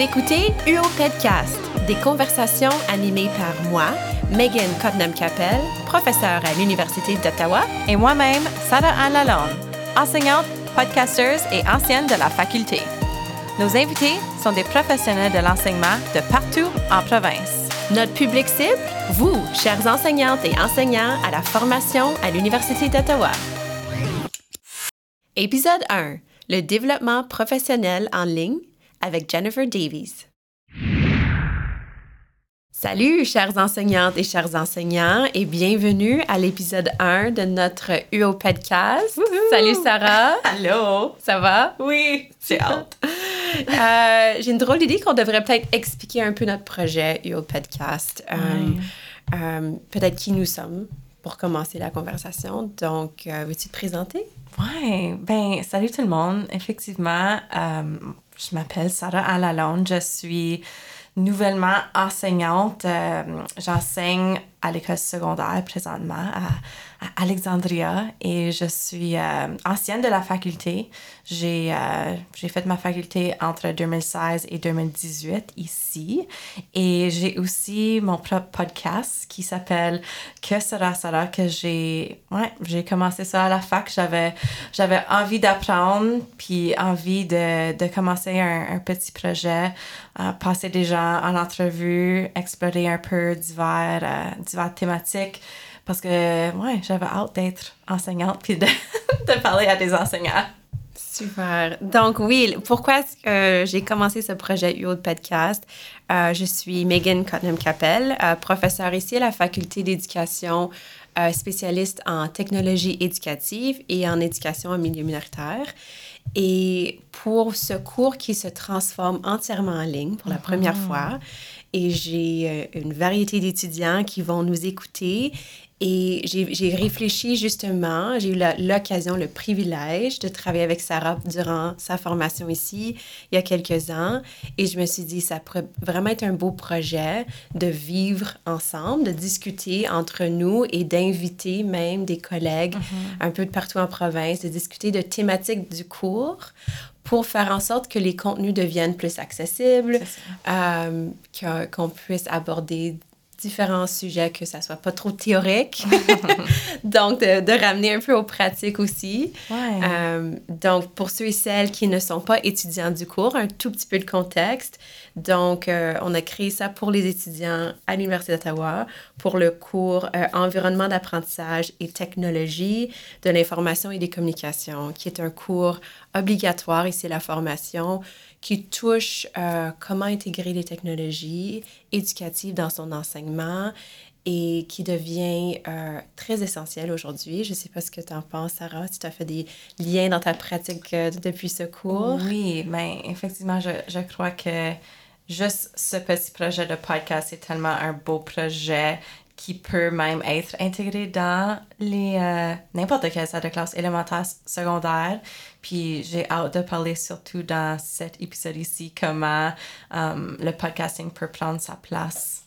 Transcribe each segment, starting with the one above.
Écoutez UO Podcast, des conversations animées par moi, Megan Cottenham-Capel, professeure à l'Université d'Ottawa, et moi-même, Sarah Anne Lalonde, enseignante, podcasteuse et ancienne de la faculté. Nos invités sont des professionnels de l'enseignement de partout en province. Notre public cible, vous, chers enseignantes et enseignants à la formation à l'Université d'Ottawa. Épisode 1. Le développement professionnel en ligne avec Jennifer Davies. Salut, chères enseignantes et chers enseignants, et bienvenue à l'épisode 1 de notre UO Podcast. Salut Sarah. Allô? Ça va? Oui, j'ai hâte. Euh, j'ai une drôle d'idée qu'on devrait peut-être expliquer un peu notre projet UO Podcast. Euh, euh, peut-être qui nous sommes pour commencer la conversation. Donc, veux-tu te présenter? Oui, ben salut tout le monde. Effectivement, je m'appelle Sarah Alalonde. Je suis nouvellement enseignante. J'enseigne à l'école secondaire présentement Alexandria et je suis euh, ancienne de la faculté. J'ai euh, fait ma faculté entre 2016 et 2018 ici et j'ai aussi mon propre podcast qui s'appelle Que sera Sarah que j'ai ouais, j'ai commencé ça à la fac. J'avais j'avais envie d'apprendre puis envie de, de commencer un, petit projet, euh, passer des gens en entrevue, explorer un peu divers, divers thématiques parce que, ouais, j'avais hâte d'être enseignante puis de, de, parler à des enseignants. Super. Donc, oui, pourquoi est-ce que j'ai commencé ce projet UO de podcast? Euh, je suis Megan Cottenham-Capel, euh, professeure ici à la Faculté d'éducation euh, spécialiste en technologie éducative et en éducation en milieu minoritaire. Et pour ce cours qui se transforme entièrement en ligne pour la première ah. fois, et j'ai une variété d'étudiants qui vont nous écouter et j'ai réfléchi justement, j'ai eu l'occasion, le privilège de travailler avec Sarah durant sa formation ici, il y a quelques ans. Et je me suis dit, ça pourrait vraiment être un beau projet de vivre ensemble, de discuter entre nous et d'inviter même des collègues mm-hmm. un peu de partout en province, de discuter de thématiques du cours pour faire en sorte que les contenus deviennent plus accessibles, euh, qu'on puisse aborder différents sujets, que ça soit pas trop théorique. donc, de, ramener un peu aux pratiques aussi. Euh, donc, pour ceux et celles qui ne sont pas étudiants du cours, un tout petit peu de contexte. Donc, euh, on a créé ça pour les étudiants à l'Université d'Ottawa pour le cours euh, Environnement d'apprentissage et technologie de l'information et des communications, qui est un cours obligatoire ici la formation qui touche euh, comment intégrer les technologies éducatives dans son enseignement et qui devient euh, très essentiel aujourd'hui. Je ne sais pas ce que tu en penses, Sarah, tu as fait des liens dans ta pratique euh, depuis ce cours. Oui, mais ben, effectivement, je, je crois que juste ce petit projet de podcast est tellement un beau projet qui peut même être intégré dans les euh, n'importe quelle salle de classe élémentaire, secondaire. Puis j'ai hâte de parler surtout dans cet épisode ici comment um, le podcasting peut prendre sa place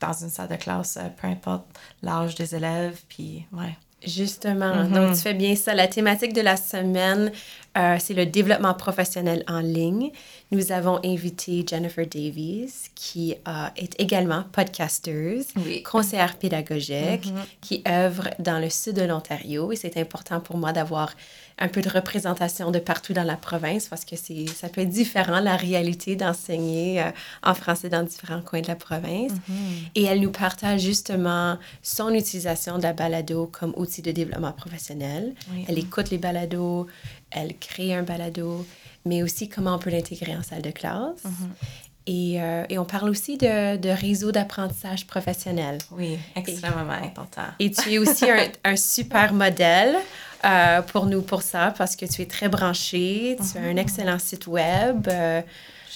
dans une salle de classe, euh, peu importe l'âge des élèves. Puis ouais. Justement, mm-hmm. donc tu fais bien ça. La thématique de la semaine, euh, c'est le développement professionnel en ligne. Nous avons invité Jennifer Davies, qui euh, est également podcasteuse, conseillère pédagogique, mm-hmm. qui œuvre dans le sud de l'Ontario. Et c'est important pour moi d'avoir un peu de représentation de partout dans la province parce que c'est ça peut être différent la réalité d'enseigner euh, en français dans différents coins de la province. Mm-hmm. Et elle nous partage justement son utilisation de la balado comme outil de développement professionnel. Elle écoute les balados, elle crée un balado, mais aussi comment on peut l'intégrer en salle de classe. Mm-hmm. Et, euh, et, on parle aussi de, de réseau d'apprentissage professionnel. Oui, extrêmement important. Et tu es aussi un, un super modèle. Euh, pour nous pour ça parce que tu es très branchée, tu as un mhm. excellent site web. Euh.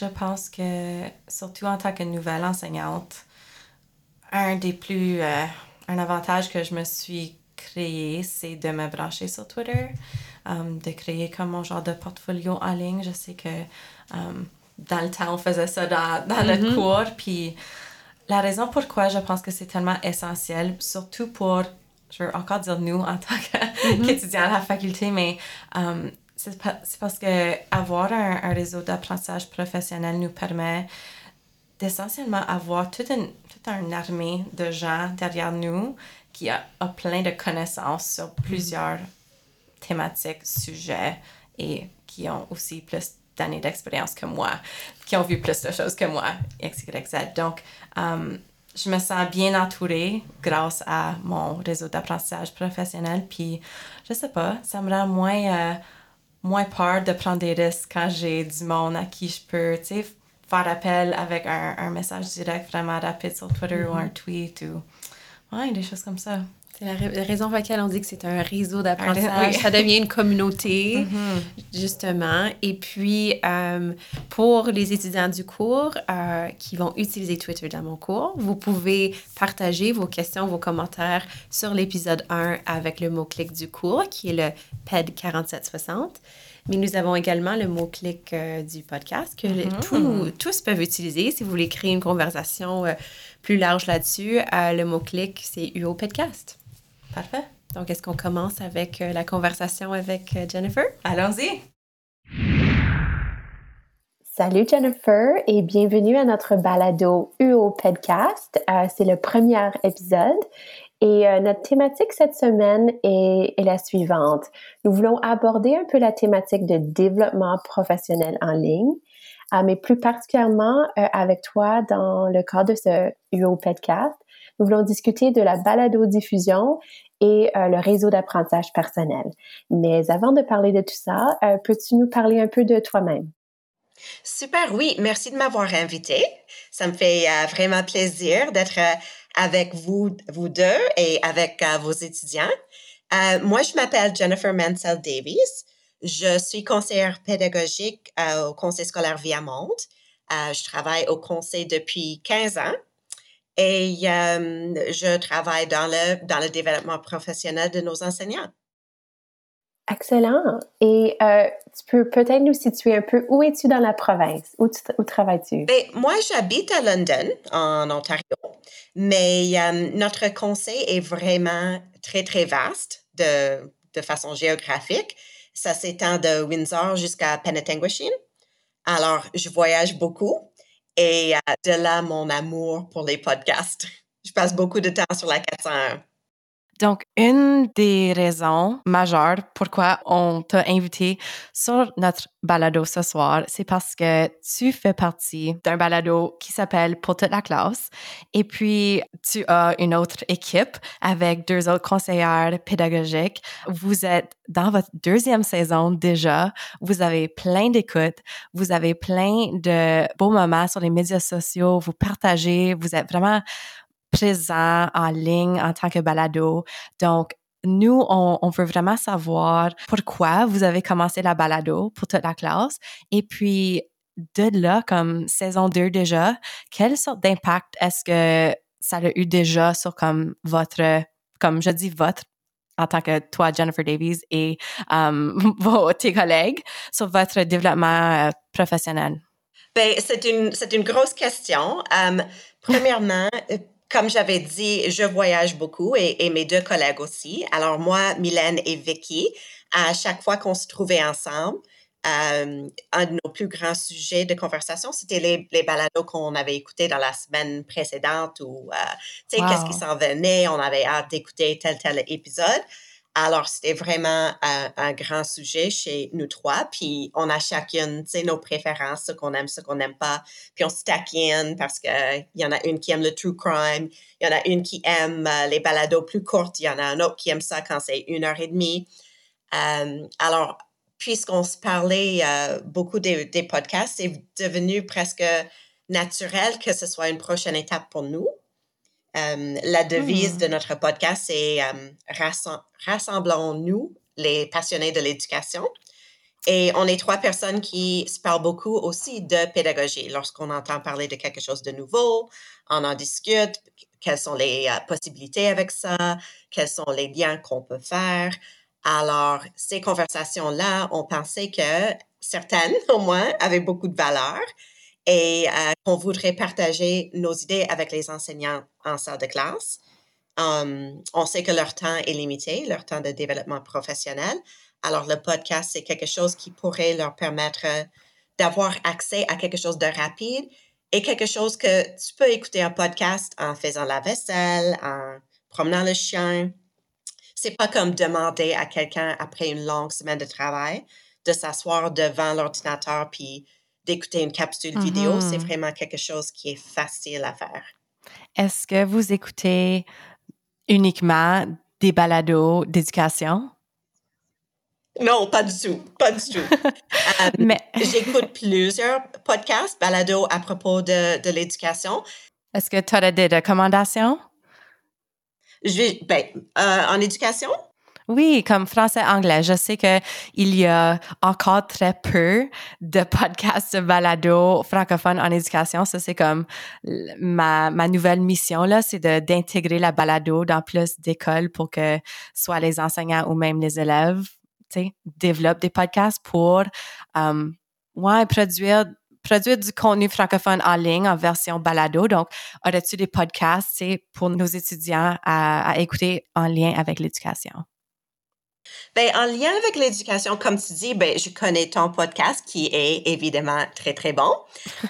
Je pense que, surtout en tant que nouvelle enseignante, un des plus. Un avantage que je me suis créé, c'est de me brancher sur Twitter, de créer comme mon genre de portfolio en ligne. Je sais que dans le temps, on faisait ça dans, dans le mhm. cours. Puis la raison pourquoi je pense que c'est tellement essentiel, surtout pour je veux encore dire nous en tant mhm. qu'étudiants à la faculté, mais um, c'est parce que avoir un, réseau d'apprentissage professionnel nous permet d'essentiellement avoir toute une, toute une armée de gens derrière nous qui a, plein de connaissances sur plusieurs thématiques, sujets et qui ont aussi plus d'années d'expérience que moi, qui ont vu plus de choses que moi, etc. Donc, um, je me sens bien entourée grâce à mon réseau d'apprentissage professionnel. Puis, je sais pas, ça me rend moins, euh, moins peur de prendre des risques quand j'ai du monde à qui je peux, tu sais, faire appel avec un, un, message direct vraiment rapide sur Twitter ou un mm-hmm. tweet ou ouais, des choses comme ça. C'est la, raison pour laquelle on dit que c'est un réseau d'apprentissage. Ça devient une communauté, mm-hmm. justement. Et puis, euh, pour les étudiants du cours euh, qui vont utiliser Twitter dans mon cours, vous pouvez partager vos questions, vos commentaires sur l'épisode 1 avec le mot-clic du cours, qui est le PED 4760. Mais nous avons également le mot-clic euh, du podcast que mm-hmm. tous peuvent utiliser si vous voulez créer une conversation plus large là-dessus. le mot-clic, c'est UO Podcast. Parfait. Donc, est-ce qu'on commence avec euh, la conversation avec euh, Jennifer? Allons-y. Salut Jennifer et bienvenue à notre balado UO Podcast. Euh, c'est le premier épisode et notre thématique cette semaine est, est, la suivante. Nous voulons aborder un peu la thématique de développement professionnel en ligne, mais plus particulièrement avec toi dans le cadre de ce UO Podcast. Nous voulons discuter de la balado-diffusion et euh, le réseau d'apprentissage personnel. Mais avant de parler de tout ça, euh, peux-tu nous parler un peu de toi-même? Super, oui. Merci de m'avoir invité. Ça me fait euh, vraiment plaisir d'être avec vous, vous deux et avec vos étudiants. moi, je m'appelle Jennifer Mansell Davis. Je suis conseillère pédagogique au Conseil scolaire Viamonde. je travaille au Conseil depuis 15 ans et euh, je travaille dans le, dans le développement professionnel de nos enseignants. Excellent. Et euh, tu peux peut-être nous situer un peu où es-tu dans la province? Où, où travailles-tu? Ben, moi, j'habite à London, en Ontario, mais euh, notre conseil est vraiment très, très vaste de, de façon géographique. Ça s'étend de Windsor jusqu'à Penetanguishene. Alors, je voyage beaucoup et euh, de là, mon amour pour les podcasts. Je passe beaucoup de temps sur la 401. Donc, une des raisons majeures pourquoi on t'a invité sur notre balado ce soir, c'est parce que tu fais partie d'un balado qui s'appelle Pour toute la classe. Et puis, tu as une autre équipe avec deux autres conseillères pédagogiques. Vous êtes dans votre deuxième saison déjà. Vous avez plein d'écoutes. Vous avez plein de beaux moments sur les médias sociaux. Vous partagez. Vous êtes vraiment présent en ligne en tant que balado. Donc, nous, on, veut vraiment savoir pourquoi vous avez commencé la balado pour toute la classe. Et puis, de là, comme saison 2 déjà, quelle sorte d'impact est-ce que ça a eu déjà sur comme votre, comme je dis votre, en tant que toi, Jennifer Davies, et um, vos, tes collègues, sur votre développement euh, professionnel? Ben, c'est une, une grosse question. Um, premièrement, euh, comme j'avais dit, je voyage beaucoup et, mes deux collègues aussi. Alors moi, Mylène et Vicky, à chaque fois qu'on se trouvait ensemble, euh, un de nos plus grands sujets de conversation, c'était les, les balados qu'on avait écoutés dans la semaine précédente ou, euh, tu sais, qu'est-ce qui s'en venait, on avait hâte d'écouter tel, tel épisode. Alors, c'était vraiment un, grand sujet chez nous trois. Puis, on a chacune, tu sais, nos préférences, ce qu'on aime, ce qu'on n'aime pas. Puis, on se taquine parce qu'il y en a une qui aime le true crime, il y en a une qui aime euh, les balados plus courtes, il y en a un autre qui aime ça quand c'est une heure et demie. Euh, alors, puisqu'on se parlait euh, beaucoup des, des podcasts, c'est devenu presque naturel que ce soit une prochaine étape pour nous. Euh, la devise hmm. de notre podcast, c'est euh, Rassemblons-nous, les passionnés de l'éducation. Et on est trois personnes qui se parlent beaucoup aussi de pédagogie. Lorsqu'on entend parler de quelque chose de nouveau, on en discute. Quelles sont les euh, possibilités avec ça? Quels sont les liens qu'on peut faire? Alors, ces conversations-là, on pensait que certaines, au moins, avaient beaucoup de valeur et euh, qu'on voudrait partager nos idées avec les enseignants en salle de classe. Hum, on sait que leur temps est limité, leur temps de développement professionnel. Alors, le podcast, c'est quelque chose qui pourrait leur permettre d'avoir accès à quelque chose de rapide et quelque chose que tu peux écouter un podcast en faisant la vaisselle, en promenant le chien. C'est pas comme demander à quelqu'un après une longue semaine de travail de s'asseoir devant l'ordinateur puis d'écouter une capsule vidéo. C'est mm-hmm. vraiment quelque chose qui est facile à faire. Est-ce que vous écoutez uniquement des balados d'éducation? Non, pas du tout, pas du tout. Euh, Mais j'écoute plusieurs podcasts, balados à propos de, de l'éducation. Est-ce que tu as des recommandations? Je, ben, euh, en éducation? Oui, comme français-anglais. Je sais qu'il y a encore très peu de podcasts de balado francophones en éducation. Ça, c'est comme ma, ma nouvelle mission, là, c'est d'intégrer la balado dans plus d'écoles pour que soit les enseignants ou même les élèves, tu sais, développent des podcasts pour, um, ouais, produire produire du contenu francophone en ligne en version balado. Donc, aurais-tu des podcasts pour nos étudiants à écouter en lien avec l'éducation? Ben, en lien avec l'éducation, comme tu dis, ben, je connais ton podcast qui est évidemment très, très bon.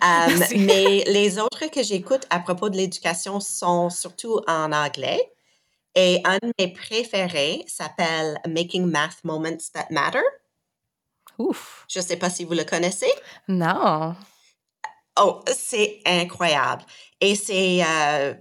Euh, mais les autres que j'écoute à propos de l'éducation sont surtout en anglais. Et un de mes préférés s'appelle Making Math Moments That Matter. Ouf. Je ne sais pas si vous le connaissez. Non. Oh, c'est incroyable. Et c'est euh,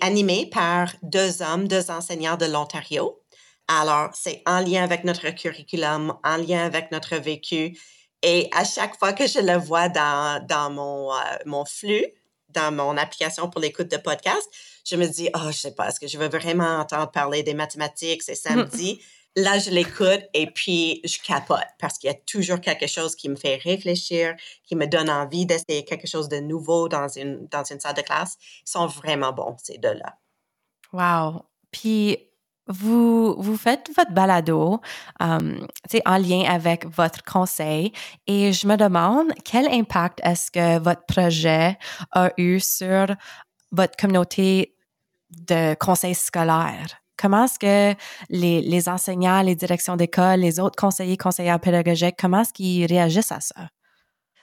animé par deux hommes, deux enseignants de l'Ontario. Alors, c'est en lien avec notre curriculum, en lien avec notre vécu. Et à chaque fois que je le vois dans, dans mon, euh, mon flux, dans mon application pour l'écoute de podcast, je me dis, oh, je sais pas, est-ce que je veux vraiment entendre parler des mathématiques, c'est samedi? Là, je l'écoute et puis je capote parce qu'il y a toujours quelque chose qui me fait réfléchir, qui me donne envie d'essayer quelque chose de nouveau dans une, dans une salle de classe. Ils sont vraiment bons, ces deux-là. Wow. Puis, vous, vous faites votre balado um, en lien avec votre conseil et je me demande quel impact est-ce que votre projet a eu sur votre communauté de conseils scolaires? Comment est-ce que les, enseignants, les directions d'école, les autres conseillers, conseillères pédagogiques, comment est-ce qu'ils réagissent à ça?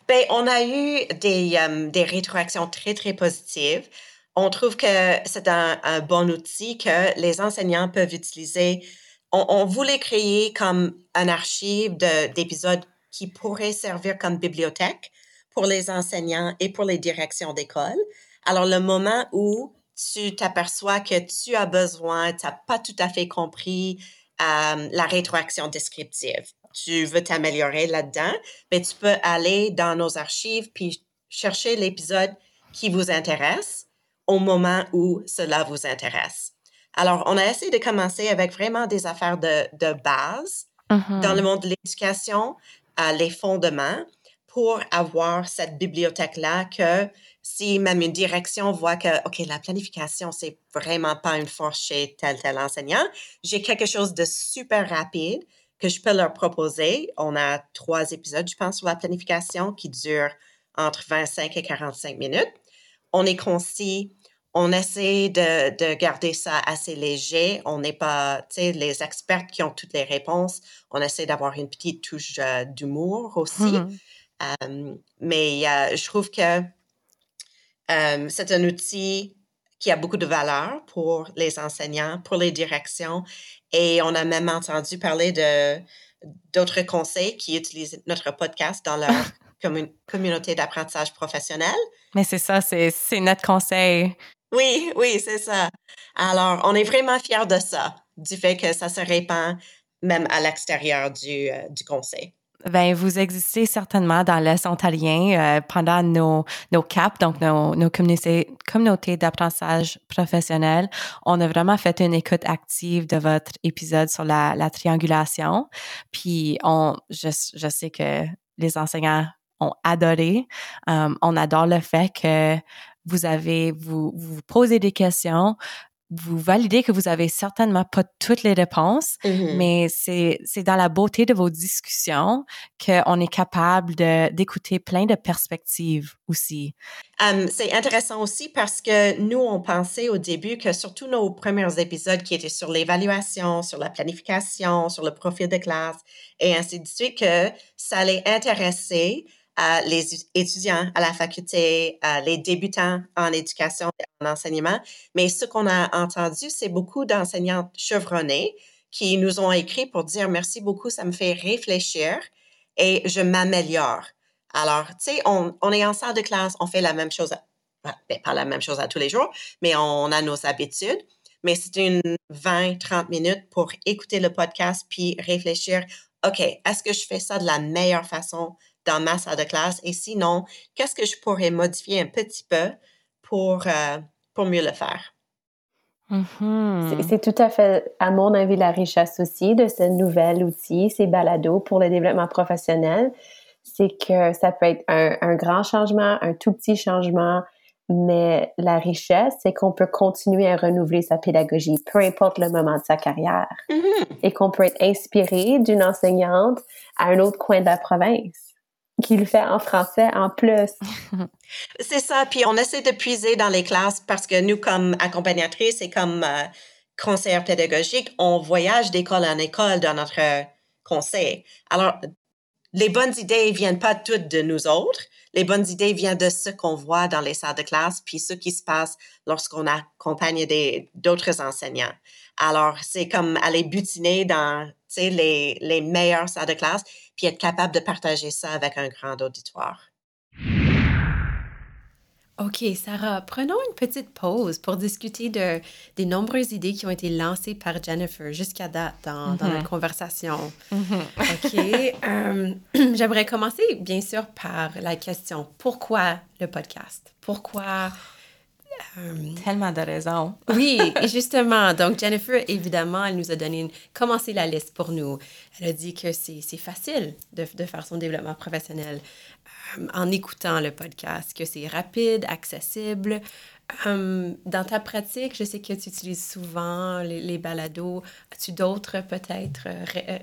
Bien, on a eu des, um, des rétroactions très, très positives on trouve que c'est un, bon outil que les enseignants peuvent utiliser. On, voulait créer comme un archive d'épisodes qui pourrait servir comme bibliothèque pour les enseignants et pour les directions d'école. Alors, le moment où tu t'aperçois que tu as besoin, tu n'as pas tout à fait compris euh, la rétroaction descriptive, tu veux t'améliorer là-dedans, mais ben, tu peux aller dans nos archives puis chercher l'épisode qui vous intéresse au moment où cela vous intéresse. Alors, on a essayé de commencer avec vraiment des affaires de, de base dans le monde de l'éducation, euh, les fondements, pour avoir cette bibliothèque-là que si même une direction voit que, OK, la planification, c'est vraiment pas une force chez tel, tel enseignant, j'ai quelque chose de super rapide que je peux leur proposer. On a trois épisodes, je pense, sur la planification qui durent entre 25 et 45 minutes. On est concis on essaie de, garder ça assez léger. On n'est pas, tu sais, les experts qui ont toutes les réponses. On essaie d'avoir une petite touche euh, d'humour aussi. Mmh. mais je trouve que c'est un outil qui a beaucoup de valeur pour les enseignants, pour les directions. Et on a même entendu parler de d'autres conseils qui utilisent notre podcast dans leur communauté d'apprentissage professionnel. Mais c'est ça, c'est notre conseil. Oui, oui, c'est ça. Alors, on est vraiment fiers de ça, du fait que ça se répand même à l'extérieur du, euh, du conseil. Ben, vous existez certainement dans l'Est ontarien euh, pendant nos, nos CAP, donc nos, nos communautés, communautés d'apprentissage professionnel. On a vraiment fait une écoute active de votre épisode sur la, la triangulation. Puis, on, je, je sais que les enseignants ont adoré. Um, on adore le fait que vous avez, vous, vous posez des questions, vous validez que vous avez certainement pas toutes les réponses, Mhm. mais c'est c'est dans la beauté de vos discussions qu'on est capable d'écouter plein de perspectives aussi. Um, c'est intéressant aussi parce que nous, on pensait au début que surtout nos premiers épisodes qui étaient sur l'évaluation, sur la planification, sur le profil de classe et ainsi de suite, que ça allait intéresser les étudiants à la faculté, les débutants en éducation et en enseignement. Mais ce qu'on a entendu, c'est beaucoup d'enseignants chevronnés qui nous ont écrit pour dire merci beaucoup, ça me fait réfléchir et je m'améliore. Alors, tu sais, on, est en salle de classe, on fait la même chose, ben, pas la même chose à tous les jours, mais on a nos habitudes. Mais c'est une 20-30 minutes pour écouter le podcast puis réfléchir, OK, est-ce que je fais ça de la meilleure façon dans ma salle de classe? Et sinon, qu'est-ce que je pourrais modifier un petit peu pour, euh, pour mieux le faire? Mhm. C'est- tout à fait, à mon avis, la richesse aussi de ce nouvel outil, ces balados pour le développement professionnel. C'est que ça peut être un, un grand changement, un tout petit changement, mais la richesse, c'est qu'on peut continuer à renouveler sa pédagogie, peu importe le moment de sa carrière, Mhm. et qu'on peut être inspiré d'une enseignante à un autre coin de la province qui le fait en français en plus. C'est ça. Puis on essaie de puiser dans les classes parce que nous, comme accompagnatrices et comme euh, conseillères pédagogiques, on voyage d'école en école dans notre euh, conseil. Alors, les bonnes idées viennent pas toutes de nous autres. Les bonnes idées viennent de ce qu'on voit dans les salles de classe, puis ce qui se passe lorsqu'on accompagne d'autres enseignants. Alors, c'est comme aller butiner dans les, les meilleures salles de classe, puis être capable de partager ça avec un grand auditoire. OK, Sarah, prenons une petite pause pour discuter de, des nombreuses idées qui ont été lancées par Jennifer jusqu'à date dans, dans Mhm. notre conversation. Mhm. OK. euh, J'aimerais commencer, bien sûr, par la question pourquoi le podcast? Pourquoi euh, Tellement de raisons. oui, et justement. Donc, Jennifer, évidemment, elle nous a donné, une, commencé la liste pour nous. Elle a dit que c'est facile de, de faire son développement professionnel euh, en écoutant le podcast, que c'est rapide, accessible. Euh, dans ta pratique, je sais que tu utilises souvent les, les balados. As-tu d'autres, peut-être, euh, euh,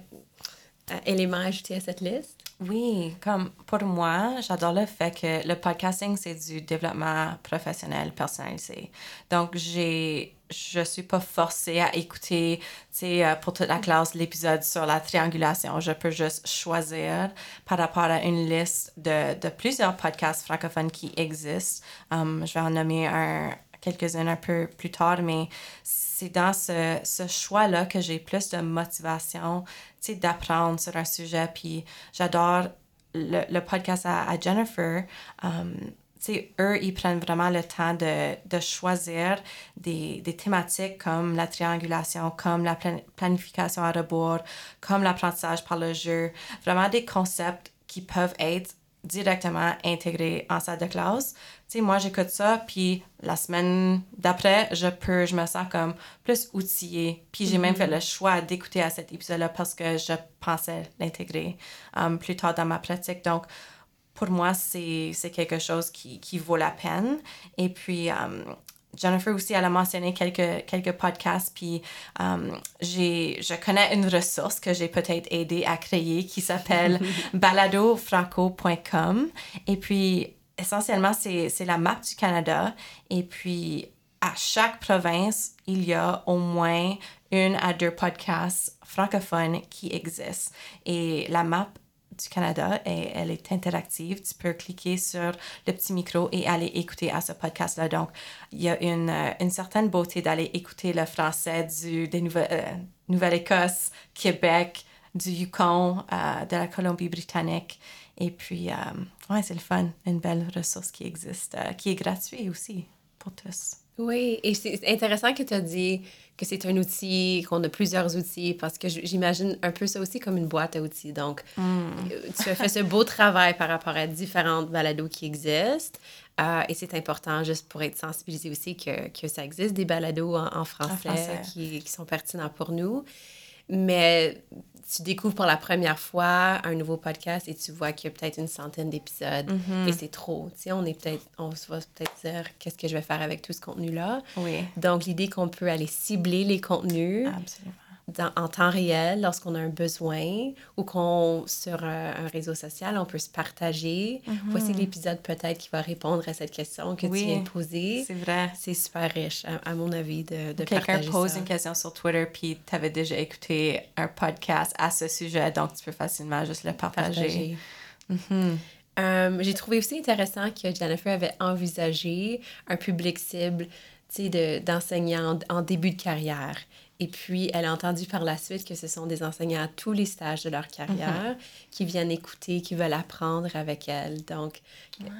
euh, éléments à ajouter à cette liste? Oui, comme pour moi, j'adore le fait que le podcasting, c'est du développement professionnel personnalisé. Donc, j'ai, je suis pas forcée à écouter, tu sais, euh, pour toute la classe, l'épisode sur la triangulation. Je peux juste choisir par rapport à une liste de, de plusieurs podcasts francophones qui existent. Um, je vais en nommer un, quelques-uns un peu plus tard, mais c'est dans ce, ce choix-là que j'ai plus de motivation, tu sais, d'apprendre sur un sujet. Puis j'adore le, le podcast à, Jennifer. Um, tu sais, eux, ils prennent vraiment le temps de, de choisir des, des thématiques comme la triangulation, comme la plan- planification à rebours, comme l'apprentissage par le jeu. Vraiment des concepts qui peuvent être directement intégrés en salle de classe. Sais, moi, j'écoute ça, puis la semaine d'après, je peux, je me sens comme plus outillée. Puis j'ai même fait le choix d'écouter à cet épisode-là parce que je pensais l'intégrer um, plus tard dans ma pratique. Donc, pour moi, c'est c'est quelque chose qui, qui vaut la peine. Et puis, um, Jennifer aussi, elle a mentionné quelques, quelques podcasts, puis um, j'ai, je connais une ressource que j'ai peut-être aidé à créer qui s'appelle baladofranco.com. Et puis, essentiellement, c'est, la map du Canada. Et puis, à chaque province, il y a au moins une à deux podcasts francophones qui existent. Et la map du Canada elle est interactive. Tu peux cliquer sur le petit micro et aller écouter à ce podcast-là. Donc, il y a une, euh, certaine beauté d'aller écouter le français du, des Nouvelle- euh, Nouvelle-Écosse, Québec, du Yukon, euh, de la Colombie-Britannique. Et puis, euh, ouais, c'est le fun. Une belle ressource qui existe, euh, qui est gratuite aussi pour tous. Oui, et c'est intéressant que tu as dit que c'est un outil, qu'on a plusieurs outils, parce que j'imagine un peu ça aussi comme une boîte à outils. Donc, euh, tu as fait ce beau travail par rapport à différentes balados qui existent. euh, et c'est important juste pour être sensibilisé aussi que, que ça existe des balados en, en français, français. Qui, qui sont pertinents pour nous. mais tu découvres pour la première fois un nouveau podcast et tu vois qu'il y a peut-être une centaine d'épisodes Mhm. et c'est trop. Tu sais, on est peut-être, on se va peut-être dire qu'est-ce que je vais faire avec tout ce contenu-là? Oui, Donc, l'idée qu'on peut aller cibler les contenus absolument. Dans- en temps réel lorsqu'on a un besoin ou qu'on, sur un, un réseau social, on peut se partager. Voici l'épisode peut-être qui va répondre à cette question que Mhm. Oui, tu viens de poser. C'est vrai. C'est super riche, à, à mon avis, de, de Quelqu'un pose ça. une question sur Twitter, puis tu avais déjà écouté un podcast à ce sujet, donc tu peux facilement juste le partager. partager. Euh, J'ai trouvé aussi intéressant que Jennifer avait envisagé un public cible d'enseignants en, en début de carrière. Et puis, elle a entendu par la suite que ce sont des enseignants à tous les stages de leur carrière qui viennent écouter, qui veulent apprendre avec elle. Donc,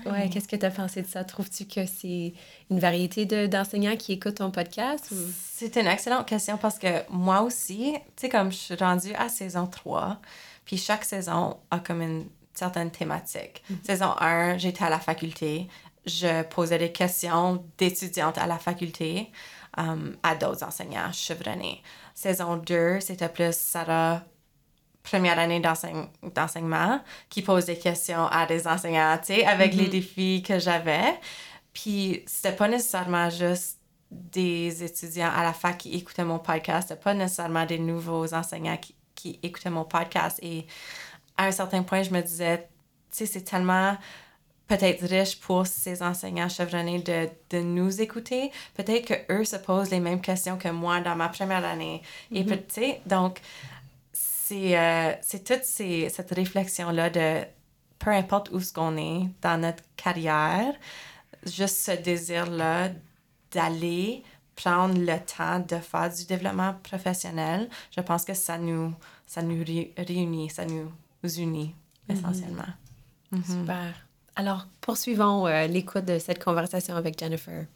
ouais, qu'est-ce que tu as pensé de ça? Trouves-tu que c'est une variété de- d'enseignants qui écoutent ton podcast? Ou... C'est une excellente question parce que moi aussi, tu sais, comme je suis rendue à saison 3, puis chaque saison a comme une certaine thématique. Saison 1, j'étais à la faculté, je posais des questions d'étudiantes à la faculté um, à d'autres enseignants chevronnés. Saison 2, c'était plus Sarah, première année d'enseigne- d'enseignement, qui pose des questions à des enseignants, tu sais, avec les défis que j'avais. Puis c'était pas nécessairement juste des étudiants à la fac qui écoutaient mon podcast, c'était pas nécessairement des nouveaux enseignants qui, qui écoutaient mon podcast. Et à un certain point, je me disais, tu sais, c'est tellement peut-être riche pour ces enseignants chevronnés de, de nous écouter. Peut-être que eux se posent les mêmes questions que moi dans ma première année. Et peut- tu sais, donc, c'est euh, toute ces, cette réflexion-là de peu importe où ce qu'on est dans notre carrière, juste ce désir-là d'aller prendre le temps de faire du développement professionnel, je pense que ça nous, ça nous ré- réunit, ça nous unit essentiellement. Super. Alors, poursuivons euh, l'écoute de cette conversation avec Jennifer.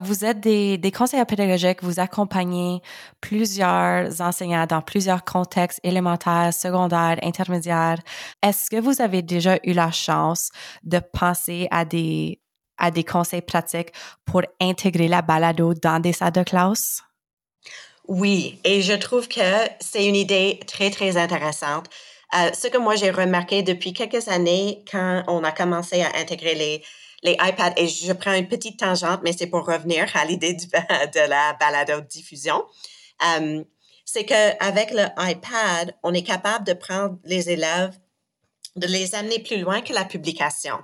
Vous êtes des, des conseillers pédagogiques, vous accompagnez plusieurs enseignants dans plusieurs contextes élémentaires, secondaires, intermédiaires. Est-ce que vous avez déjà eu la chance de penser à des, à des conseils pratiques pour intégrer la balado dans des salles de classe? Oui, et je trouve que c'est une idée très, très intéressante. Euh, ce que moi j'ai remarqué depuis quelques années quand on a commencé à intégrer les, les iPads, et je prends une petite tangente, mais c'est pour revenir à l'idée de la balado-diffusion, euh, c'est qu'avec le iPad, on est capable de prendre les élèves, de les amener plus loin que la publication.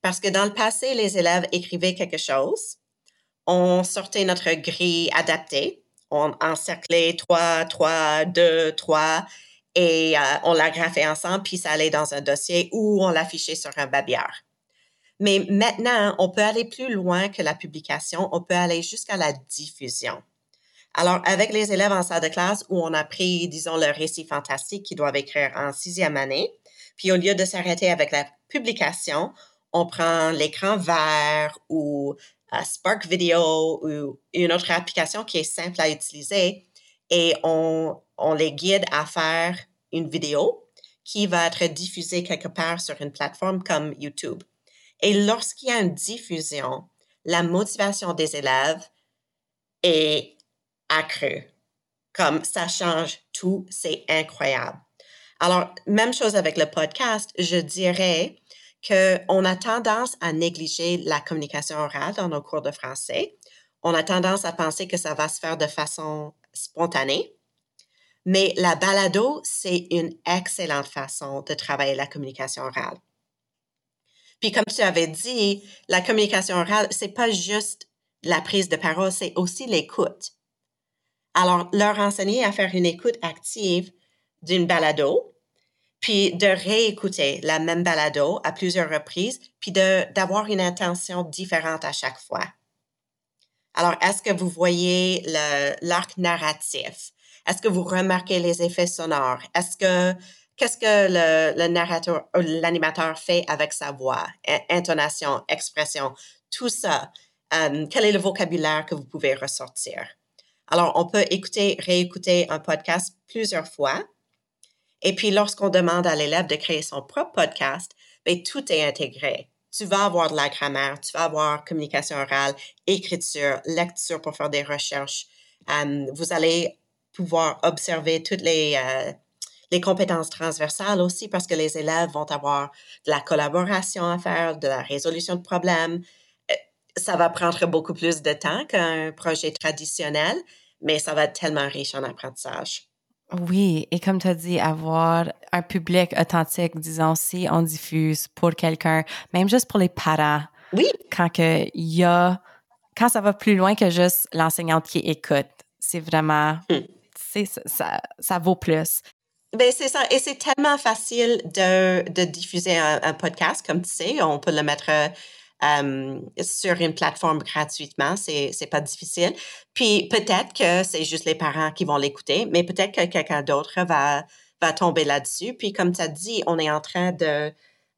Parce que dans le passé, les élèves écrivaient quelque chose, on sortait notre grille adaptée, on encerclait 3, 3, 2, 3, et euh, on la graphait ensemble, puis ça allait dans un dossier ou on l'affichait sur un babillard. Mais maintenant, on peut aller plus loin que la publication, on peut aller jusqu'à la diffusion. Alors, avec les élèves en salle de classe où on a pris, disons, le récit fantastique qu'ils doivent écrire en sixième année, puis au lieu de s'arrêter avec la publication, on prend l'écran vert ou euh, Spark Video ou une autre application qui est simple à utiliser et on, les guide à faire une vidéo qui va être diffusée quelque part sur une plateforme comme YouTube. Et lorsqu'il y a une diffusion, la motivation des élèves est accrue. Comme ça change tout, c'est incroyable. Alors, même chose avec le podcast, je dirais qu'on a tendance à négliger la communication orale dans nos cours de français. On a tendance à penser que ça va se faire de façon spontanée. Mais la balado, c'est une excellente façon de travailler la communication orale. Puis comme tu avais dit, la communication orale, c'est pas juste la prise de parole, c'est aussi l'écoute. Alors, leur enseigner à faire une écoute active d'une balado, puis de réécouter la même balado à plusieurs reprises, puis d'avoir une intention différente à chaque fois. Alors, est-ce que vous voyez l'arc narratif? Est-ce que vous remarquez les effets sonores? Est-ce que qu'est-ce que le, le narrateur, l'animateur fait avec sa voix, intonation, expression, tout ça? Um, quel est le vocabulaire que vous pouvez ressortir? Alors, on peut écouter, réécouter un podcast plusieurs fois. Et puis, lorsqu'on demande à l'élève de créer son propre podcast, bien, tout est intégré. Tu vas avoir de la grammaire, tu vas avoir communication orale, écriture, lecture pour faire des recherches, vous allez pouvoir observer toutes les, euh, les compétences transversales aussi parce que les élèves vont avoir de la collaboration à faire, de la résolution de problèmes. Euh, ça va prendre beaucoup plus de temps qu'un projet traditionnel, mais ça va être tellement riche en apprentissage. Oui, et comme tu as dit, avoir un public authentique, disons, si on diffuse pour quelqu'un, même juste pour les parents. Oui. Quand que y a, quand ça va plus loin que juste l'enseignante qui écoute, c'est vraiment, hmm. c'est, ça, ça vaut plus. Ben, c'est ça. Et c'est tellement facile de, de diffuser un, un, podcast, comme tu sais. On peut le mettre sur une plateforme gratuitement. C'est, c'est pas difficile. Puis peut-être que c'est juste les parents qui vont l'écouter, mais peut-être que quelqu'un d'autre va, va tomber là-dessus. Puis comme tu as dit, on est en train de,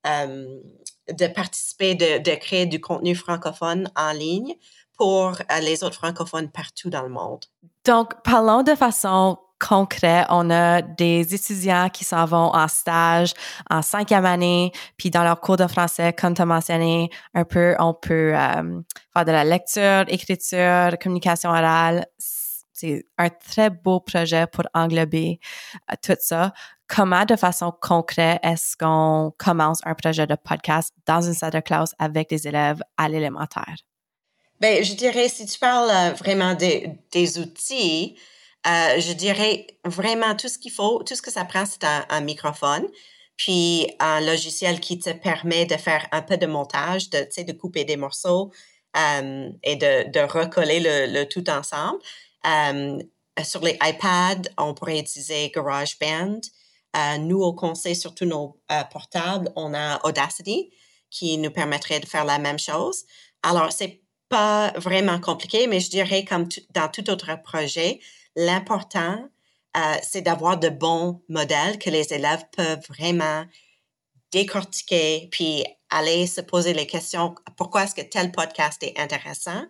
de participer, de, de créer du contenu francophone en ligne pour euh, les autres francophones partout dans le monde. Donc, parlons de façon concret. On a des étudiants qui s'en vont en stage en cinquième année, puis dans leur cours de français, comme tu as mentionné un peu, on peut euh, faire de la lecture, écriture, communication orale. C'est un très beau projet pour englober euh, tout ça. Comment, de façon concrète, est-ce qu'on commence un projet de podcast dans une salle de classe avec des élèves à l'élémentaire? Ben, je dirais, si tu parles euh, vraiment des, des outils, euh, je dirais vraiment tout ce qu'il faut, tout ce que ça prend, c'est un, microphone, puis un logiciel qui te permet de faire un peu de montage, de, de couper des morceaux euh, et de, recoller le, tout ensemble. Euh, sur les iPads, on pourrait utiliser GarageBand. Nous, au conseil, sur tous nos portables, on a Audacity qui nous permettrait de faire la même chose. Alors, c'est pas vraiment compliqué, mais je dirais comme dans tout autre projet, l'important, euh, c'est d'avoir de bons modèles que les élèves peuvent vraiment décortiquer, puis aller se poser les questions, pourquoi est-ce que tel podcast est intéressant?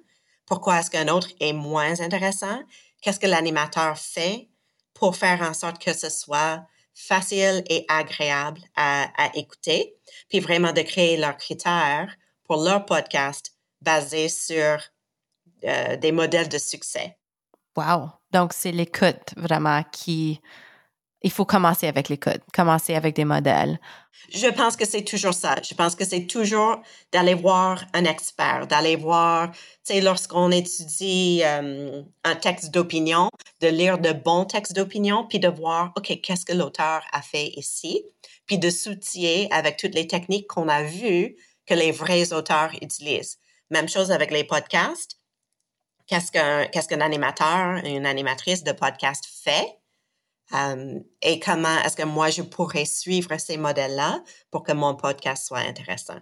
Pourquoi est-ce qu'un autre est moins intéressant? Qu'est-ce que l'animateur fait pour faire en sorte que ce soit facile et agréable à, écouter, puis vraiment de créer leurs critères pour leur podcast basés sur euh, des modèles de succès. Wow! Donc, c'est l'écoute vraiment qui... Il faut commencer avec l'écoute, commencer avec des modèles. Je pense que c'est toujours ça. Je pense que c'est toujours d'aller voir un expert, d'aller voir, tu sais, lorsqu'on étudie euh, un texte d'opinion, de lire de bons textes d'opinion, puis de voir, OK, qu'est-ce que l'auteur a fait ici, puis de s'outiller avec toutes les techniques qu'on a vues que les vrais auteurs utilisent. Même chose avec les podcasts qu'est-ce qu'un qu'est-ce qu'un animateur, une animatrice de podcast fait euh, et comment est-ce que moi je pourrais suivre ces modèles-là pour que mon podcast soit intéressant.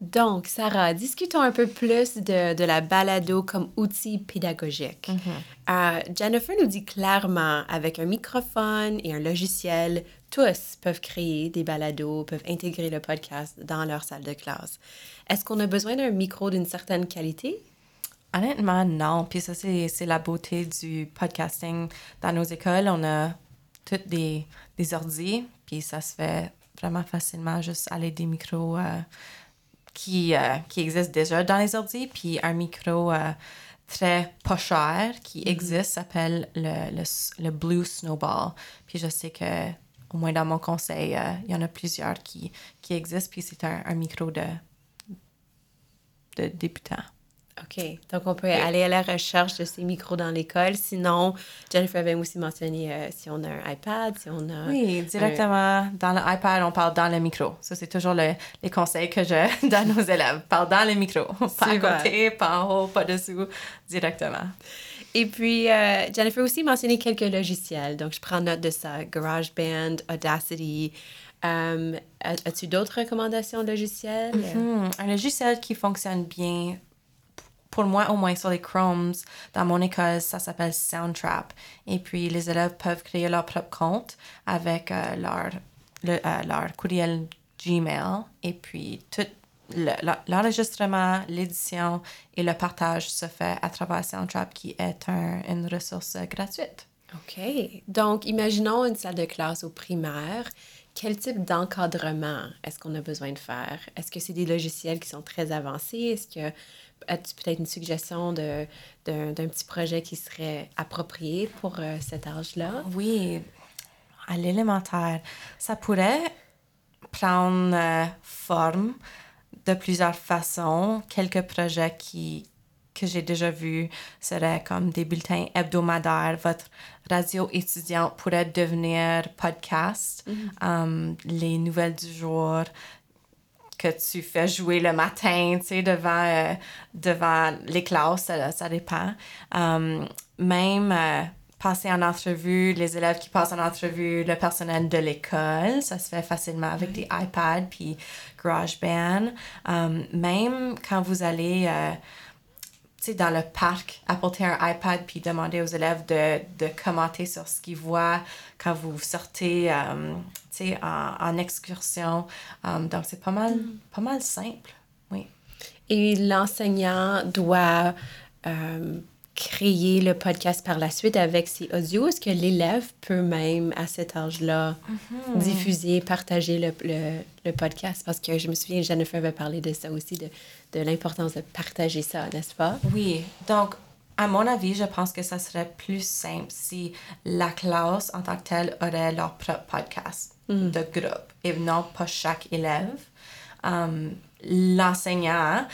Donc, Sarah, discutons un peu plus de, de la balado comme outil pédagogique. Mm-hmm. Euh, Jennifer nous dit clairement, avec un microphone et un logiciel, tous peuvent créer des balados, peuvent intégrer le podcast dans leur salle de classe. Est-ce qu'on a besoin d'un micro d'une certaine qualité? Honnêtement, non. Puis ça, c'est la beauté du podcasting. Dans nos écoles, on a toutes des, des ordis, puis ça se fait vraiment facilement juste aller des micros euh, qui, euh, qui existent déjà dans les ordis, puis un micro euh, très pas cher qui mm-hmm. existe s'appelle le, le, le, Blue Snowball. Puis je sais que, au moins dans mon conseil, il y en a plusieurs qui, qui existent, puis c'est un, un micro de de débutants. OK. Donc, on peut aller à la recherche de ces micros dans l'école. Sinon, Jennifer avait aussi mentionné euh, si on a un iPad, si on a. Oui, directement dans l'iPad, on parle dans le micro. Ça, c'est toujours le, les conseils que je donne aux élèves. Parle dans le micro. Pas à côté, pas en haut, pas dessous, directement. Et puis, euh, Jennifer aussi mentionné quelques logiciels. Donc, je prends note de ça. GarageBand, Audacity. Euh, as-tu d'autres recommandations de logiciels? Mm-hmm. Un logiciel qui fonctionne bien, pour moi au moins sur les Chromes, dans mon école, ça s'appelle Soundtrap. Et puis les élèves peuvent créer leur propre compte avec euh, leur, leur courriel Gmail. Et puis l'enregistrement, l'édition et le partage se fait à travers Soundtrap qui est une ressource gratuite. OK. Donc, imaginons une salle de classe au primaire quel type d'encadrement est-ce qu'on a besoin de faire? Est-ce que c'est des logiciels qui sont très avancés? Est-ce que as-tu peut-être une suggestion de, d'un, petit projet qui serait approprié pour euh, cet âge-là? Oui, à l'élémentaire. Ça pourrait prendre euh, forme de plusieurs façons. Quelques projets qui, que j'ai déjà vus seraient comme des bulletins hebdomadaires. Votre radio étudiante pourrait devenir podcast. Mm-hmm. Um, les nouvelles du jour que tu fais jouer le matin, tu sais, devant, euh, devant les classes, ça, ça dépend. Um, même euh, passer en entrevue, les élèves qui passent en entrevue, le personnel de l'école, ça se fait facilement avec des iPads puis GarageBand. Um, même quand vous allez euh, dans le parc, apporter un iPad puis demander aux élèves de, de commenter sur ce qu'ils voient quand vous sortez um, en, en, excursion. Um, donc, c'est pas mal, mm. pas mal simple, oui. Et l'enseignant doit euh, créer le podcast par la suite avec ses audios? Est-ce que l'élève peut même, à cet âge-là, mm-hmm. diffuser, partager le, le, le, podcast? Parce que je me souviens, Jennifer avait parlé de ça aussi, de, de l'importance de partager ça, n'est-ce pas? Oui. Donc, à mon avis, je pense que ça serait plus simple si la classe en tant que telle aurait leur propre podcast mm. de groupe et non pas chaque élève. Um, l'enseignant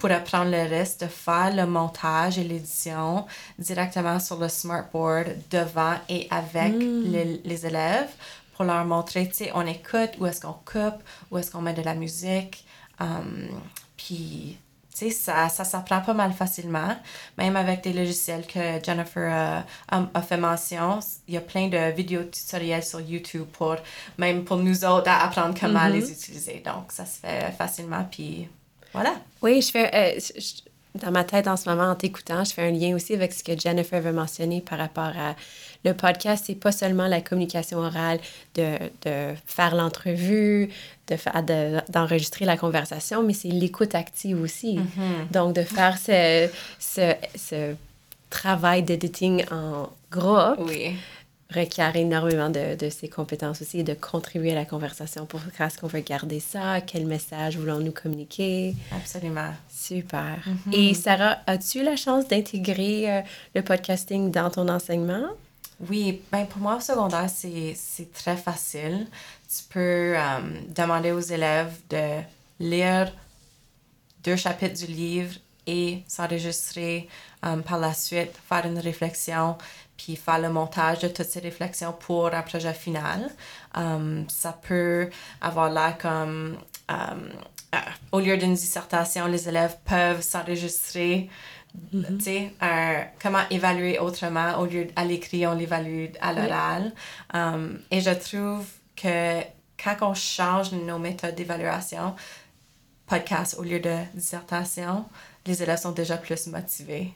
pourrait prendre le risque de faire le montage et l'édition directement sur le smartboard devant et avec mm. les, élèves pour leur montrer, tu sais, on écoute, où est-ce qu'on coupe, où est-ce qu'on met de la musique. Um, puis tu sais, ça, ça s'apprend pas mal facilement. Même avec des logiciels que Jennifer a, fait mention, il y a plein de vidéos tutoriels sur YouTube pour, même pour nous autres, à apprendre comment mm-hmm. les utiliser. Donc, ça se fait facilement, puis voilà. Oui, je fais... Euh, dans ma tête en ce moment, en t'écoutant, je fais un lien aussi avec ce que Jennifer veut mentionner par rapport à le podcast. C'est pas seulement la communication orale, de, de faire l'entrevue, de d'enregistrer la conversation, mais c'est l'écoute active aussi. Mm-hmm. Donc, de faire ce, ce, ce travail d'editing en groupe. Oui requiert énormément de, de, ses compétences aussi et de contribuer à la conversation. Pour est-ce qu'on veut garder ça? Quel message voulons-nous communiquer? Absolument. Super. Mm-hmm. Et Sarah, as-tu la chance d'intégrer euh, le podcasting dans ton enseignement? Oui, ben pour moi au secondaire, c'est très facile. Tu peux euh, demander aux élèves de lire deux chapitres du livre et s'enregistrer euh, par la suite, faire une réflexion puis faire le montage de toutes ces réflexions pour un projet final. Um, ça peut avoir l'air comme, um, euh, au lieu d'une dissertation, les élèves peuvent s'enregistrer, tu sais, comment évaluer autrement, au lieu à l'écrit, on l'évalue à l'oral. Et je trouve que quand on change nos méthodes d'évaluation, podcast au lieu de dissertation, les élèves sont déjà plus motivés.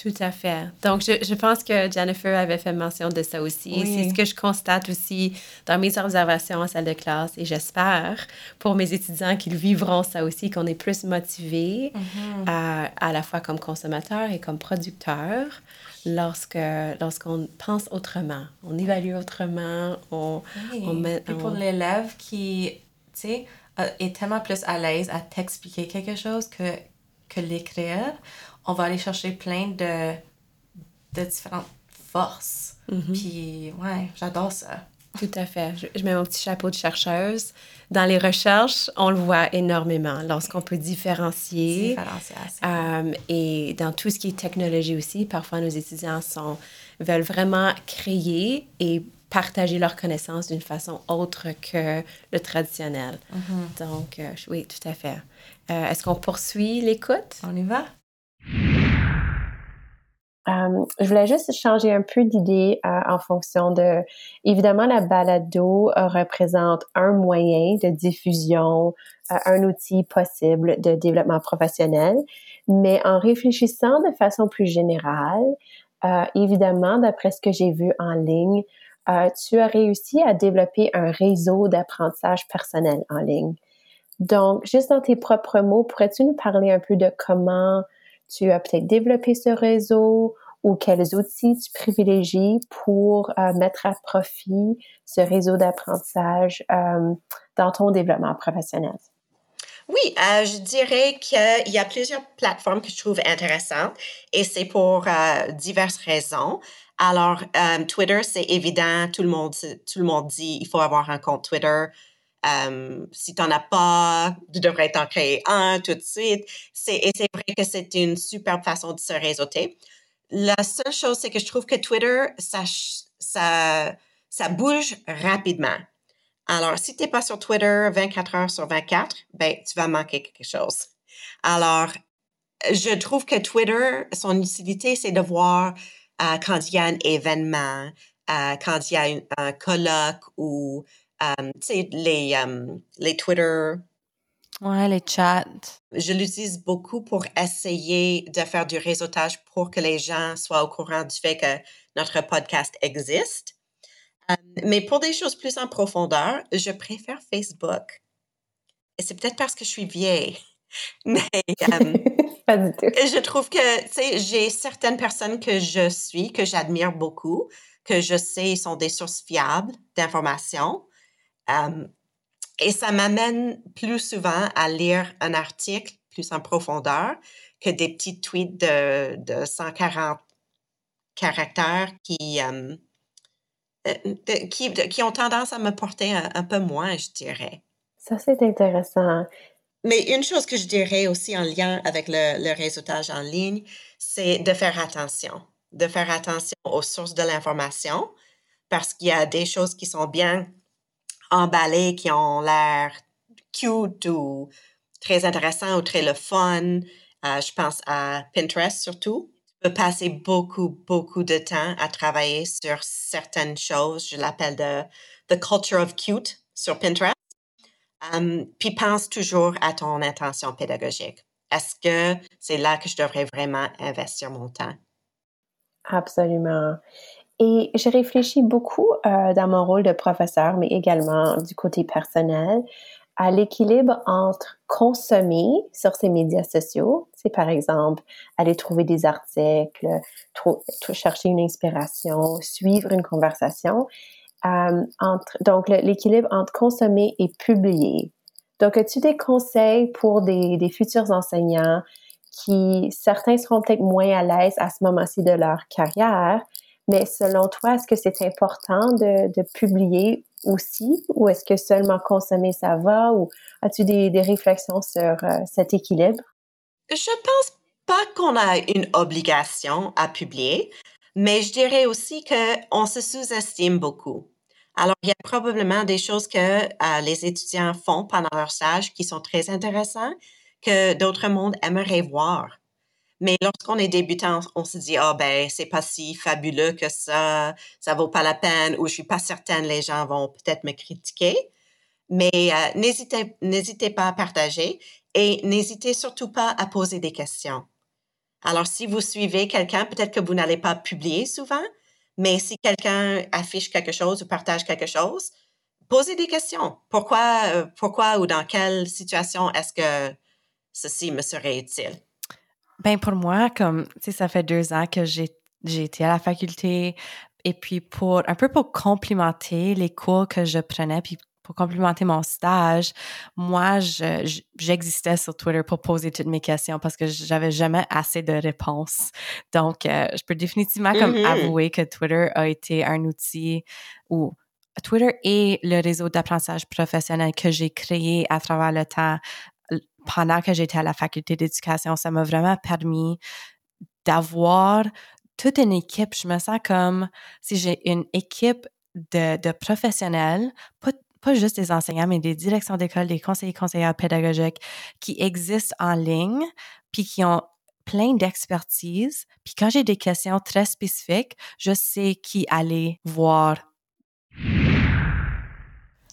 Tout à fait. Donc, je, je, pense que Jennifer avait fait mention de ça aussi. C'est ce que je constate aussi dans mes observations en salle de classe et j'espère pour mes étudiants qu'ils vivront ça aussi, qu'on est plus motivés mm-hmm. à, à, la fois comme consommateurs et comme producteurs lorsque lorsqu'on pense autrement, on évalue autrement, on, on met... Et pour l'élève qui, tu sais, est tellement plus à l'aise à t'expliquer quelque chose que, que l'écrire, on va aller chercher plein de, de différentes forces. Mm-hmm. Puis, ouais, j'adore ça. Tout à fait. Je, mets mon petit chapeau de chercheuse. Dans les recherches, on le voit énormément lorsqu'on peut différencier. Euh, et dans tout ce qui est technologie aussi, parfois nos étudiants sont, veulent vraiment créer et partager leurs connaissances d'une façon autre que le traditionnel. Mm-hmm. Donc, euh, oui, tout à fait. Euh, est-ce qu'on poursuit l'écoute? On y va. Euh, je voulais juste changer un peu d'idée en fonction de, évidemment, la balado représente un moyen de diffusion, un outil possible de développement professionnel, mais en réfléchissant de façon plus générale, évidemment, d'après ce que j'ai vu en ligne, tu as réussi à développer un réseau d'apprentissage personnel en ligne. Donc, juste dans tes propres mots, pourrais-tu nous parler un peu de comment tu as peut-être développé ce réseau ou quels outils tu privilégies pour euh, mettre à profit ce réseau d'apprentissage euh, dans ton développement professionnel? Oui, euh, je dirais qu'il y a plusieurs plateformes que je trouve intéressantes et c'est pour diverses raisons. Alors, Twitter, c'est évident, tout le monde, tout le monde dit il faut avoir un compte Twitter. si tu n'en as pas, tu devrais t'en créer un tout de suite. et c'est vrai que c'est une superbe façon de se réseauter. La seule chose, c'est que je trouve que Twitter, ça bouge rapidement. Alors, si tu n'es pas sur Twitter 24 heures sur 24, ben, tu vas manquer quelque chose. Alors, je trouve que Twitter, son utilité, c'est de voir euh, quand il y a un événement, euh, quand il y a un colloque ou, euh, tu sais, les, les Twitter Ouais, les chats. Je l'utilise beaucoup pour essayer de faire du réseautage pour que les gens soient au courant du fait que notre podcast existe. Euh, mais pour des choses plus en profondeur, je préfère Facebook. Et c'est peut-être parce que je suis vieille. Mais euh, Pas du tout. je trouve que, tu sais, j'ai certaines personnes que je suis, que j'admire beaucoup, que je sais sont des sources fiables d'informations. Euh, et ça m'amène plus souvent à lire un article plus en profondeur que des petits tweets de, de 140 caractères qui, euh, qui, qui, ont tendance à me porter un, peu moins, je dirais. Ça, c'est intéressant. Mais une chose que je dirais aussi en lien avec le, le réseautage en ligne, c'est de faire attention, de faire attention aux sources de l'information, parce qu'il y a des choses qui sont bien emballés qui ont l'air cute ou très intéressants ou très le fun. Euh, je pense à Pinterest surtout. Tu peux passer beaucoup, beaucoup de temps à travailler sur certaines choses. Je l'appelle de The Culture of Cute sur Pinterest. Puis pense toujours à ton intention pédagogique. Est-ce que c'est là que je devrais vraiment investir mon temps? Absolument. Et je réfléchis beaucoup euh, dans mon rôle de professeur, mais également du côté personnel, à l'équilibre entre consommer sur ces médias sociaux, c'est par exemple aller trouver des articles, chercher une inspiration, suivre une conversation, euh, donc l'équilibre entre consommer et publier. Donc, as-tu des conseils pour des, des futurs enseignants qui, certains seront peut-être moins à l'aise à ce moment-ci de leur carrière, mais selon toi, est-ce que c'est important de, publier aussi ou est-ce que seulement consommer ça va ou as-tu des, réflexions sur euh, cet équilibre? Je pense pas qu'on a une obligation à publier, mais je dirais aussi qu'on se sous-estime beaucoup. Alors, il y a probablement des choses que euh, les étudiants font pendant leur stage qui sont très intéressantes, que d'autres mondes aimeraient voir. Mais lorsqu'on est débutant, on se dit, ah ben, c'est pas si fabuleux que ça, ça vaut pas la peine, ou je suis pas certaine, les gens vont peut-être me critiquer. Mais euh, n'hésitez pas à partager et n'hésitez surtout pas à poser des questions. Alors, si vous suivez quelqu'un, peut-être que vous n'allez pas publier souvent, mais si quelqu'un affiche quelque chose ou partage quelque chose, posez des questions. Pourquoi, euh, pourquoi ou dans quelle situation est-ce que ceci me serait utile? Ben pour moi, comme, tu ça fait deux ans que j'ai, j'ai été à la faculté et puis pour, un peu pour complimenter les cours que je prenais puis pour complimenter mon stage, moi, je, j'existais sur Twitter pour poser toutes mes questions parce que j'avais jamais assez de réponses. Donc, euh, je peux définitivement comme mm-hmm. avouer que Twitter a été un outil ou Twitter et le réseau d'apprentissage professionnel que j'ai créé à travers le temps pendant que j'étais à la faculté d'éducation, ça m'a vraiment permis d'avoir toute une équipe. Je me sens comme si j'ai une équipe de, de professionnels, pas, pas, juste des enseignants, mais des directions d'école, des conseillers, conseillères pédagogiques qui existent en ligne, puis qui ont plein d'expertise. Puis quand j'ai des questions très spécifiques, je sais qui aller voir.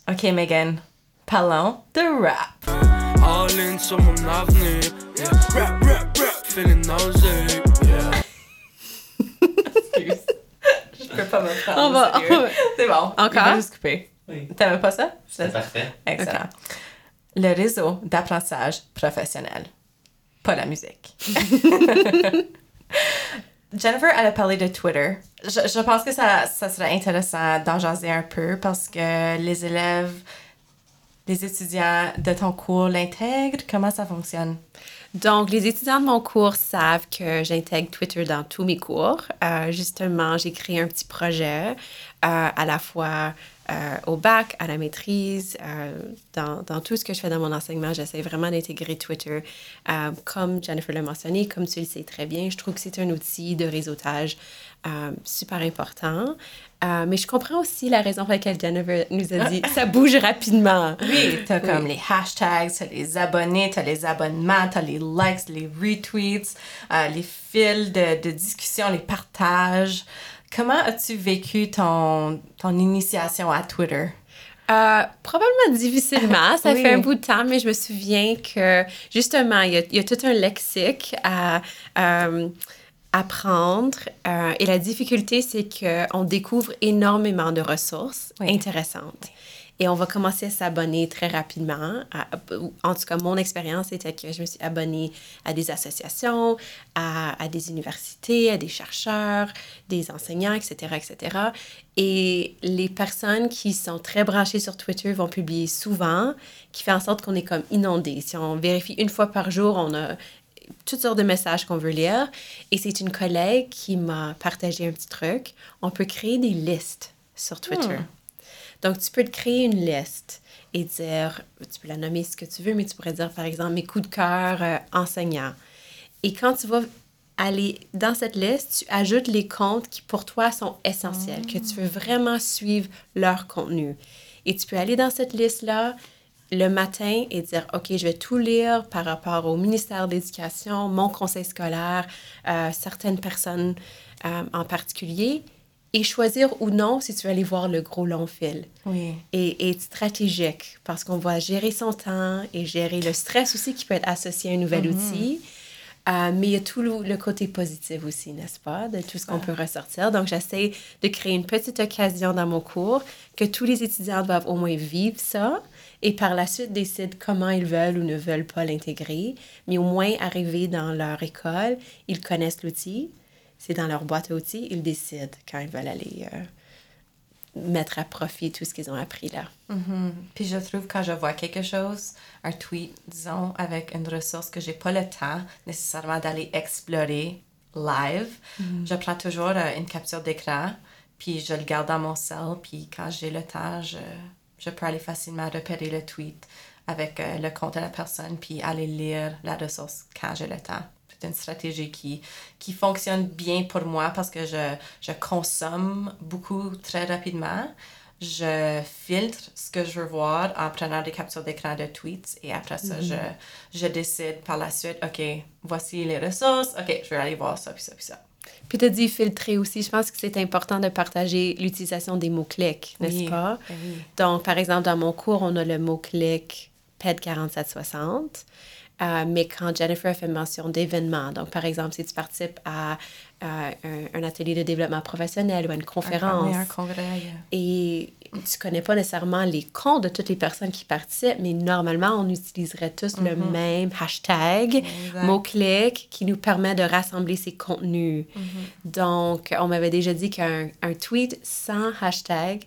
OK, Megan, parlons de rap. All in sur mon avenir. Yeah. Rap, rap, rap, feeling nausea. Yeah. Excuse. Je peux pas me prendre. On va, C'est bon. Encore? On va juste couper. Oui. T'aimes pas ça? C'est parfait. Excellent. Le réseau d'apprentissage professionnel. Pas la musique. Jennifer, elle a parlé de Twitter. Je, je pense que ça, ça serait intéressant d'en jaser un peu parce que les élèves, les étudiants de ton cours l'intègrent. Comment ça fonctionne? Donc, les étudiants de mon cours savent que j'intègre Twitter dans tous mes cours. Euh, justement, j'ai créé un petit projet euh, à la fois euh, au bac, à la maîtrise, euh, dans, dans, tout ce que je fais dans mon enseignement, j'essaie vraiment d'intégrer Twitter. Euh, comme Jennifer l'a mentionné, comme tu le sais très bien, je trouve que c'est un outil de réseautage super important. mais je comprends aussi la raison pour laquelle Jennifer nous a dit ça bouge rapidement. Oui, tu as comme les hashtags, tu as les abonnés, tu as les abonnements, tu as les likes, les retweets, les fils de, de discussion, les partages. Comment as-tu vécu ton, ton initiation à Twitter? Euh, probablement difficilement. Ça fait un bout de temps, mais je me souviens que justement, il y a, il y a tout un lexique à euh, apprendre. Euh, et la difficulté, c'est qu'on découvre énormément de ressources intéressantes. Et on va commencer à s'abonner très rapidement. en tout cas, mon expérience était que je me suis abonnée à des associations, à, des universités, à des chercheurs, des enseignants, etc., etc. Et les personnes qui sont très branchées sur Twitter vont publier souvent, qui fait en sorte qu'on est comme inondé. Si on vérifie une fois par jour, on a toutes sortes de messages qu'on veut lire. Et c'est une collègue qui m'a partagé un petit truc. On peut créer des listes sur Twitter. Hmm. Donc, tu peux te créer une liste et dire, tu peux la nommer ce que tu veux, mais tu pourrais dire, par exemple, mes coups de cœur euh, enseignants. Et quand tu vas aller dans cette liste, tu ajoutes les comptes qui pour toi sont essentiels, que tu veux vraiment suivre leur contenu. Et tu peux aller dans cette liste-là le matin et dire, OK, je vais tout lire par rapport au ministère de l'Éducation, mon conseil scolaire, euh, certaines personnes euh, en particulier et choisir ou non si tu veux aller voir le gros long fil. Oui. Et, être stratégique parce qu'on va gérer son temps et gérer le stress aussi qui peut être associé à un nouvel mm-hmm. outil. Euh, mais il y a tout le, côté positif aussi, n'est-ce pas, de tout ce qu'on peut ressortir. Donc, j'essaie de créer une petite occasion dans mon cours que tous les étudiants doivent au moins vivre ça et par la suite décident comment ils veulent ou ne veulent pas l'intégrer. Mais au moins, arriver dans leur école, ils connaissent l'outil, c'est dans leur boîte à outils, ils décident quand ils veulent aller euh, mettre à profit tout ce qu'ils ont appris là. Mm-hmm. Puis je trouve quand je vois quelque chose, un tweet, disons, avec une ressource que j'ai pas le temps nécessairement d'aller explorer live, mm-hmm. je prends toujours euh, une capture d'écran, puis je le garde dans mon cell, puis quand j'ai le temps, je, je peux aller facilement repérer le tweet avec euh, le compte de la personne, puis aller lire la ressource quand j'ai le temps c'est une stratégie qui, qui fonctionne bien pour moi parce que je, je consomme beaucoup très rapidement. Je filtre ce que je veux voir en prenant des captures d'écran de tweets et après ça, je, mm-hmm. je décide par la suite, OK, voici les ressources, OK, je vais aller voir ça, puis ça, puis ça. Puis tu as dit filtrer aussi. Je pense que c'est important de partager l'utilisation des mots-clics, n'est-ce pas? Ben oui. Donc, par exemple, dans mon cours, on a le mot-clic PED 4760. Euh, mais quand Jennifer a fait mention d'événements, donc par exemple, si tu participes à un, atelier de développement professionnel ou à une conférence, un, congrès, et tu connais pas nécessairement les comptes de toutes les personnes qui participent, mais normalement, on utiliserait tous le mm-hmm. même hashtag, mot-clic, qui nous permet de rassembler ces contenus. Mm-hmm. Donc, on m'avait déjà dit qu'un tweet sans hashtag,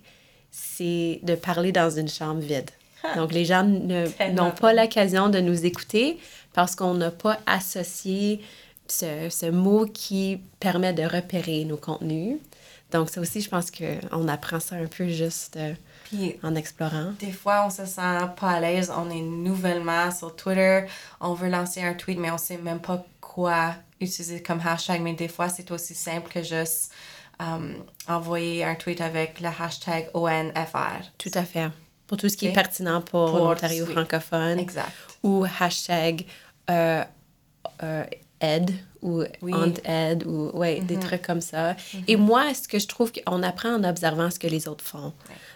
c'est de parler dans une chambre vide. Donc, les gens n'ont pas l'occasion de nous écouter parce qu'on n'a pas associé ce, ce, mot qui permet de repérer nos contenus. Donc, ça aussi, je pense qu'on apprend ça un peu juste euh, en explorant. Des fois, on se sent pas à l'aise. On est nouvellement sur Twitter. On veut lancer un tweet, mais on sait même pas quoi utiliser comme hashtag. Mais des fois, c'est aussi simple que juste um, envoyer un tweet avec le hashtag ONFR. Tout à fait pour tout ce qui est pertinent pour, l'Ontario francophone. Exact. Ou hashtag euh, euh, aide ou oui. aide ou ouais, des mm-hmm. trucs comme ça. Mm-hmm. Et moi, ce que je trouve qu'on apprend en observant ce que les autres font.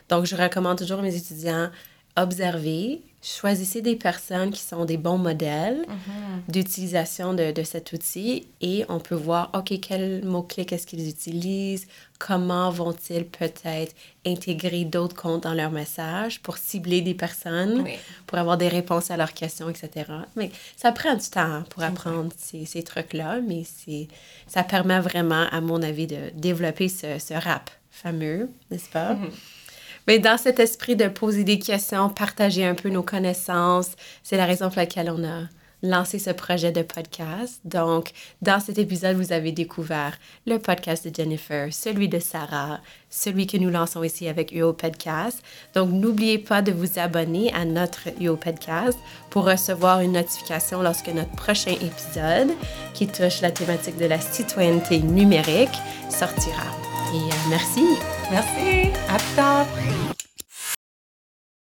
Donc, je recommande toujours à mes étudiants observer, choisissez des personnes qui sont des bons modèles Mm-hmm. d'utilisation de, de cet outil et on peut voir, OK, quels mots-clés qu'est-ce qu'ils utilisent, comment vont-ils peut-être intégrer d'autres comptes dans leur message pour cibler des personnes, Oui. pour avoir des réponses à leurs questions, etc. Mais ça prend du temps pour apprendre ces, ces trucs-là, mais ça permet vraiment, à mon avis, de développer ce, ce rap fameux, n'est-ce pas? Mais dans cet esprit de poser des questions, partager un peu nos connaissances, c'est la raison pour laquelle on a lancé ce projet de podcast. Donc, dans cet épisode, vous avez découvert le podcast de Jennifer, celui de Sarah, celui que nous lançons ici avec UO Podcast. Donc, n'oubliez pas de vous abonner à notre UO Podcast pour recevoir une notification lorsque notre prochain épisode, qui touche la thématique de la citoyenneté numérique, sortira. Et euh, merci. Merci. À plus.